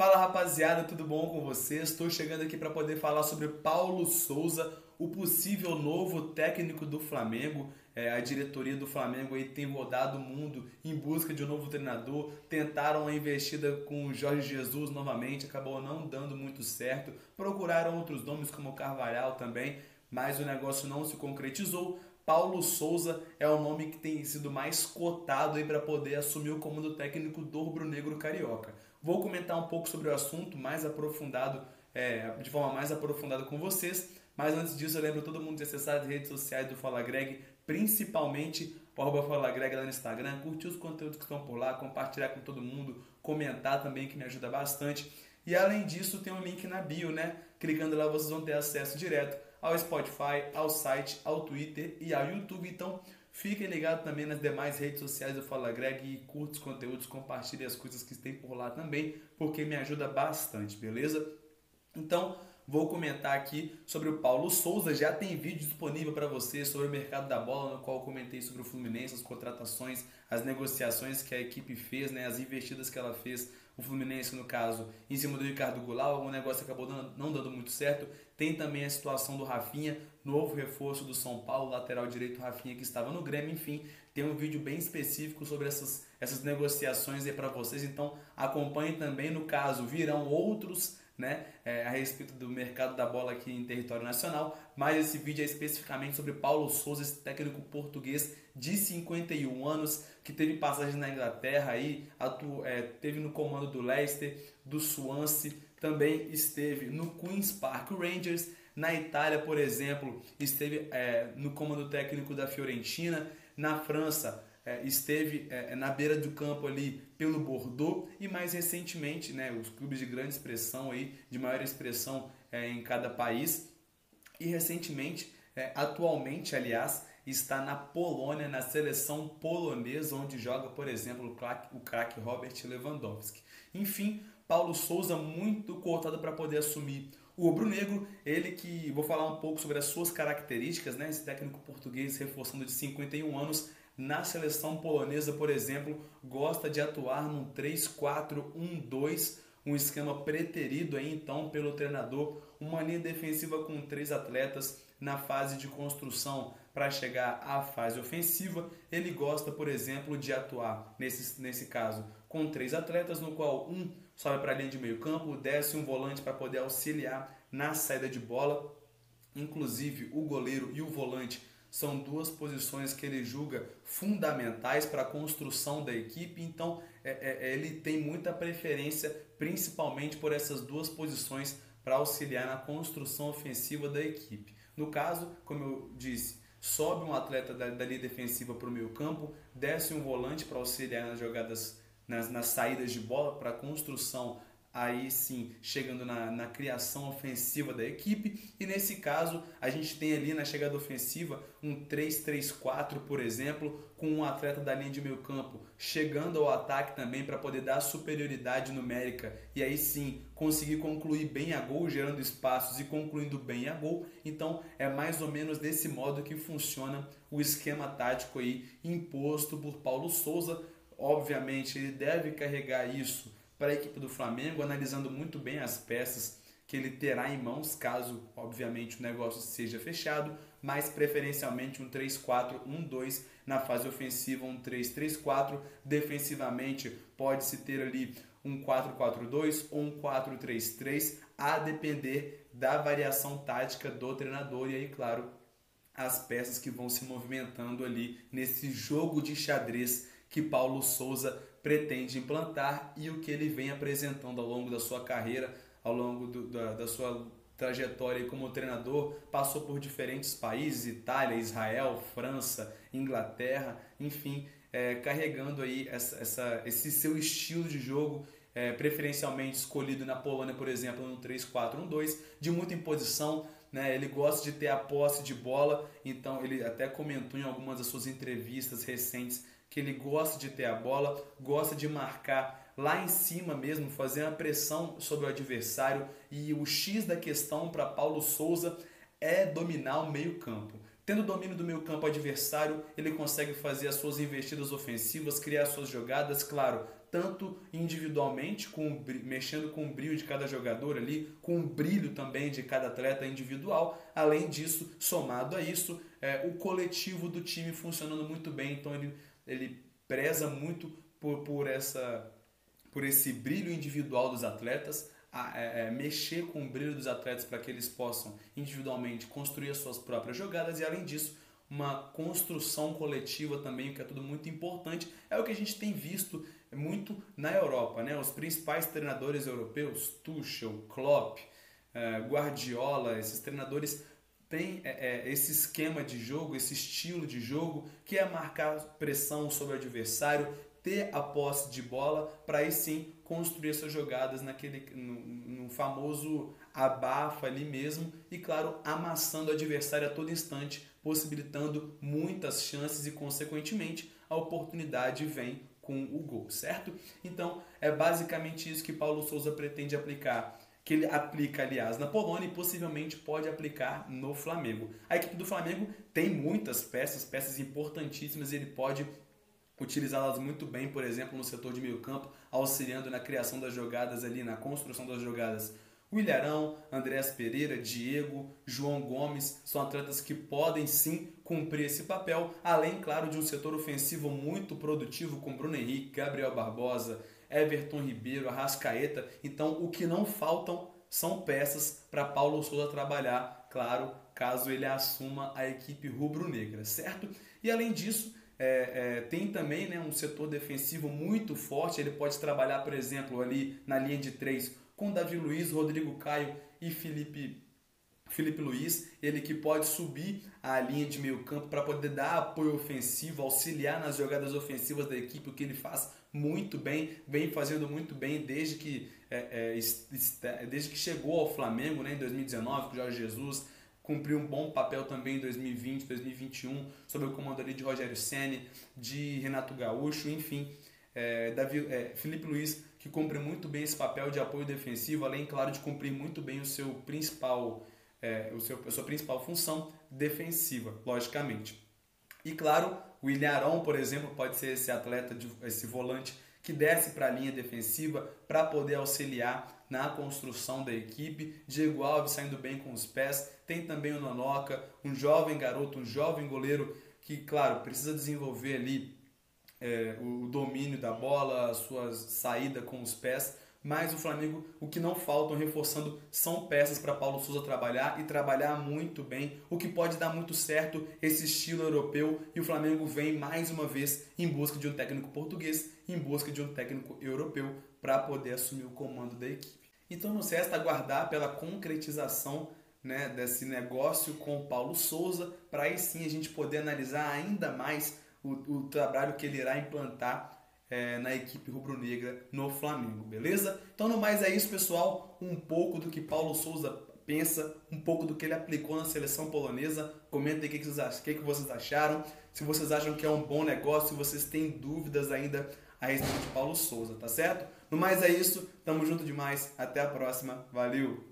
Fala rapaziada, tudo bom com vocês? Estou chegando aqui para poder falar sobre Paulo Souza, o possível novo técnico do Flamengo. É, a diretoria do Flamengo aí tem rodado o mundo em busca de um novo treinador. Tentaram a investida com o Jorge Jesus novamente, acabou não dando muito certo. Procuraram outros nomes como Carvalhal também, mas o negócio não se concretizou. Paulo Souza é o nome que tem sido mais cotado aí para poder assumir o comando técnico do Rubro Negro Carioca. Vou comentar um pouco sobre o assunto mais aprofundado, é, de forma mais aprofundada com vocês, mas antes disso eu lembro todo mundo de acessar as redes sociais do Fala Greg, principalmente o arroba Fala Greg lá no Instagram, curtir os conteúdos que estão por lá, compartilhar com todo mundo, comentar também que me ajuda bastante. E além disso tem um link na bio, né? Clicando lá vocês vão ter acesso direto ao Spotify, ao site, ao Twitter e ao YouTube. Então, fiquem ligados também nas demais redes sociais do Fala Greg e curte os conteúdos, compartilhe as coisas que tem por lá também, porque me ajuda bastante, beleza? Então, vou comentar aqui sobre o Paulo Souza. Já tem vídeo disponível para você sobre o mercado da bola, no qual comentei sobre o Fluminense, as contratações, as negociações que a equipe fez, né, as investidas que ela fez o Fluminense, no caso, em cima do Ricardo Goulart, o negócio acabou não dando muito certo. Tem também a situação do Rafinha, novo reforço do São Paulo, lateral direito Rafinha que estava no Grêmio, enfim, tem um vídeo bem específico sobre essas, essas negociações aí para vocês, então acompanhe também, no caso, virão outros né, é, a respeito do mercado da bola aqui em território nacional, mas esse vídeo é especificamente sobre Paulo Souza, esse técnico português de 51 anos, que teve passagem na Inglaterra, aí, atu, é, teve no comando do Leicester, do Swansea, também esteve no Queen's Park Rangers, na Itália, por exemplo, esteve é, no comando técnico da Fiorentina, na França, é, esteve é, na beira do campo ali pelo Bordeaux e mais recentemente, né, os clubes de grande expressão aí, de maior expressão é, em cada país. E recentemente, é, atualmente, aliás, está na Polônia, na seleção polonesa, onde joga, por exemplo, o craque Robert Lewandowski. Enfim, Paulo Souza muito cotado para poder assumir o rubro-negro, ele que vou falar um pouco sobre as suas características, né? Esse técnico português reforçando de 51 anos na seleção polonesa, por exemplo, gosta de atuar num 3-4-1-2, um esquema preterido aí então pelo treinador, uma linha defensiva com três atletas na fase de construção para chegar à fase ofensiva. Ele gosta, por exemplo, de atuar nesse, nesse caso com três atletas, no qual um sobe para a linha de meio campo, desce um volante para poder auxiliar na saída de bola. Inclusive o goleiro e o volante são duas posições que ele julga fundamentais para a construção da equipe, então é, é, ele tem muita preferência, principalmente por essas duas posições, para auxiliar na construção ofensiva da equipe. No caso, como eu disse, sobe um atleta da, da linha defensiva para o meio campo, desce um volante para auxiliar nas jogadas, nas, nas saídas de bola, para a construção aí sim chegando na, na criação ofensiva da equipe. E nesse caso, a gente tem ali na chegada ofensiva um 3-3-4, por exemplo, com um atleta da linha de meio campo chegando ao ataque também para poder dar superioridade numérica e aí sim conseguir concluir bem a gol, gerando espaços e concluindo bem a gol. Então é mais ou menos desse modo que funciona o esquema tático aí imposto por Paulo Souza. Obviamente, ele deve carregar isso para a equipe do Flamengo, analisando muito bem as peças que ele terá em mãos, caso, obviamente, o negócio seja fechado, mas preferencialmente um 3-4-1-2 na fase ofensiva, um 3-3-4. Defensivamente, pode-se ter ali um 4-4-2 ou um 4-3-3, a depender da variação tática do treinador e aí, claro, as peças que vão se movimentando ali nesse jogo de xadrez que Paulo Souza pretende implantar e o que ele vem apresentando ao longo da sua carreira, ao longo do, da, da sua trajetória como treinador, passou por diferentes países, Itália, Israel, França, Inglaterra, enfim, é, carregando aí essa, essa, esse seu estilo de jogo, é, preferencialmente escolhido na Polônia, por exemplo, no 3-4-1-2, de muita imposição, né? ele gosta de ter a posse de bola, então ele até comentou em algumas das suas entrevistas recentes que ele gosta de ter a bola, gosta de marcar lá em cima mesmo, fazer uma pressão sobre o adversário. E o X da questão para Paulo Souza é dominar o meio-campo. Tendo domínio do meio-campo adversário, ele consegue fazer as suas investidas ofensivas, criar suas jogadas, claro, tanto individualmente, com, mexendo com o brilho de cada jogador ali, com o brilho também de cada atleta individual. Além disso, somado a isso, é, o coletivo do time funcionando muito bem. Então ele, ele preza muito por, por, essa, por esse brilho individual dos atletas, a, é, é, mexer com o brilho dos atletas para que eles possam individualmente construir as suas próprias jogadas e além disso uma construção coletiva também, que é tudo muito importante. É o que a gente tem visto muito na Europa, né? Os principais treinadores europeus, Tuchel, Klopp, eh, Guardiola, esses treinadores têm é, é, esse esquema de jogo, esse estilo de jogo, que é marcar pressão sobre o adversário, ter a posse de bola para aí sim construir essas jogadas naquele no, no, famoso abafa ali mesmo e claro amassando o adversário a todo instante possibilitando muitas chances e consequentemente a oportunidade vem com o gol certo? Então é basicamente isso que Paulo Souza pretende aplicar que ele aplica, aliás, na Polônia e possivelmente pode aplicar no Flamengo. A equipe do Flamengo tem muitas peças, peças importantíssimas, e ele pode utilizá-las muito bem, por exemplo, no setor de meio campo, auxiliando na criação das jogadas ali, na construção das jogadas. O Ilharão, Andrés Pereira, Diego, João Gomes são atletas que podem sim cumprir esse papel, além, claro, de um setor ofensivo muito produtivo com Bruno Henrique, Gabriel Barbosa, Everton Ribeiro, Arrascaeta. Então, o que não faltam são peças para Paulo Souza trabalhar, claro, caso ele assuma a equipe rubro-negra, certo? E além disso, é, é, tem também né, um setor defensivo muito forte. Ele pode trabalhar, por exemplo, ali na linha de três com Davi Luiz, Rodrigo Caio e Felipe, Felipe Luiz. Ele que pode subir a linha de meio campo para poder dar apoio ofensivo, auxiliar nas jogadas ofensivas da equipe, o que ele faz muito bem, vem fazendo muito bem desde que, é, é desde que chegou ao Flamengo né, em 2019 com o Jorge Jesus cumpriu um bom papel também em 2020, 2021, sob o comando ali de Rogério Ceni, de Renato Gaúcho, enfim, é, Davi, é, Felipe Luiz que cumpre muito bem esse papel de apoio defensivo, além, claro, de cumprir muito bem o seu principal, é, o seu, a sua principal função defensiva, logicamente. E claro, o Ilharão, por exemplo, pode ser esse atleta, de, esse volante que desce para a linha defensiva para poder auxiliar na construção da equipe. Diego Alves saindo bem com os pés. Tem também o Nonoca, um jovem garoto, um jovem goleiro que, claro, precisa desenvolver ali é, o domínio da bola, a sua saída com os pés. Mas o Flamengo, o que não faltam reforçando são peças para Paulo Souza trabalhar e trabalhar muito bem, o que pode dar muito certo esse estilo europeu. E o Flamengo vem mais uma vez em busca de um técnico português, em busca de um técnico europeu para poder assumir o comando da equipe. Então nos resta aguardar pela concretização né, desse negócio com o Paulo Souza, para aí sim a gente poder analisar ainda mais o, o trabalho que ele irá implantar é, na equipe rubro-negra no Flamengo, beleza? Então, no mais é isso, pessoal. Um pouco do que Paulo Souza pensa, um pouco do que ele aplicou na seleção polonesa. Comentem o que, vocês, que, que vocês acharam. Se vocês acham que é um bom negócio, se vocês têm dúvidas ainda a respeito de Paulo Souza, tá certo? No mais é isso, tamo junto demais, até a próxima, valeu!